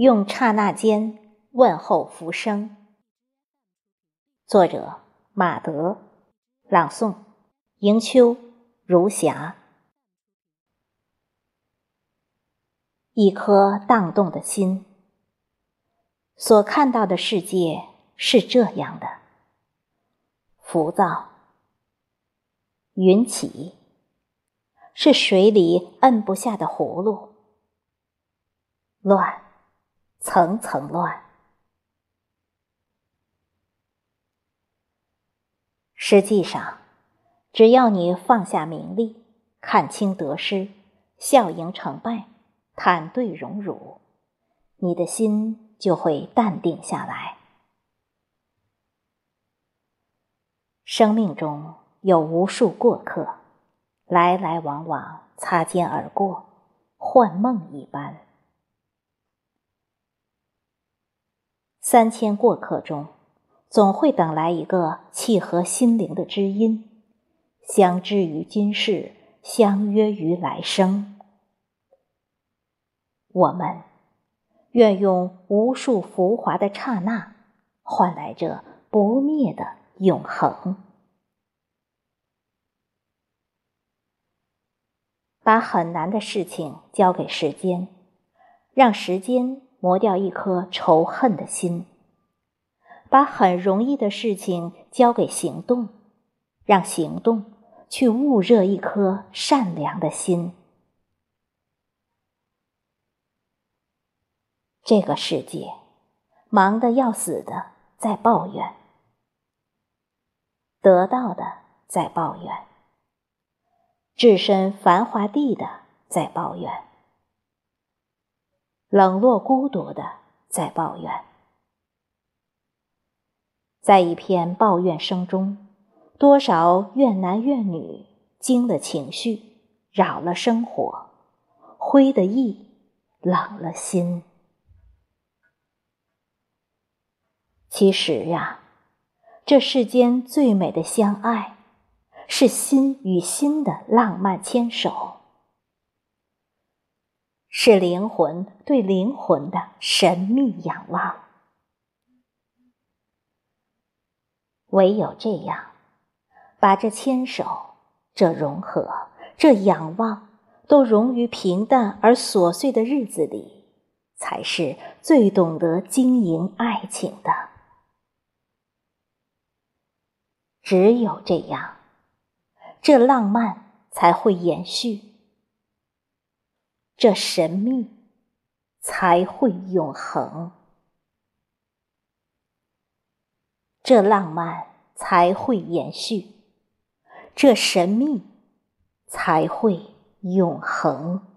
用刹那间问候浮生。作者：马德，朗诵：迎秋、如霞。一颗荡动的心，所看到的世界是这样的：浮躁、云起，是水里摁不下的葫芦；乱。层层乱。实际上，只要你放下名利，看清得失，笑迎成败，坦对荣辱，你的心就会淡定下来。生命中有无数过客，来来往往，擦肩而过，幻梦一般。三千过客中，总会等来一个契合心灵的知音，相知于今世，相约于来生。我们愿用无数浮华的刹那，换来这不灭的永恒。把很难的事情交给时间，让时间。磨掉一颗仇恨的心，把很容易的事情交给行动，让行动去焐热一颗善良的心。这个世界忙得要死的在抱怨，得到的在抱怨，置身繁华地的在抱怨。冷落孤独的在抱怨，在一片抱怨声中，多少怨男怨女惊了情绪，扰了生活，灰的意，冷了心。其实呀，这世间最美的相爱，是心与心的浪漫牵手。是灵魂对灵魂的神秘仰望，唯有这样，把这牵手、这融合、这仰望，都融于平淡而琐碎的日子里，才是最懂得经营爱情的。只有这样，这浪漫才会延续。这神秘才会永恒，这浪漫才会延续，这神秘才会永恒。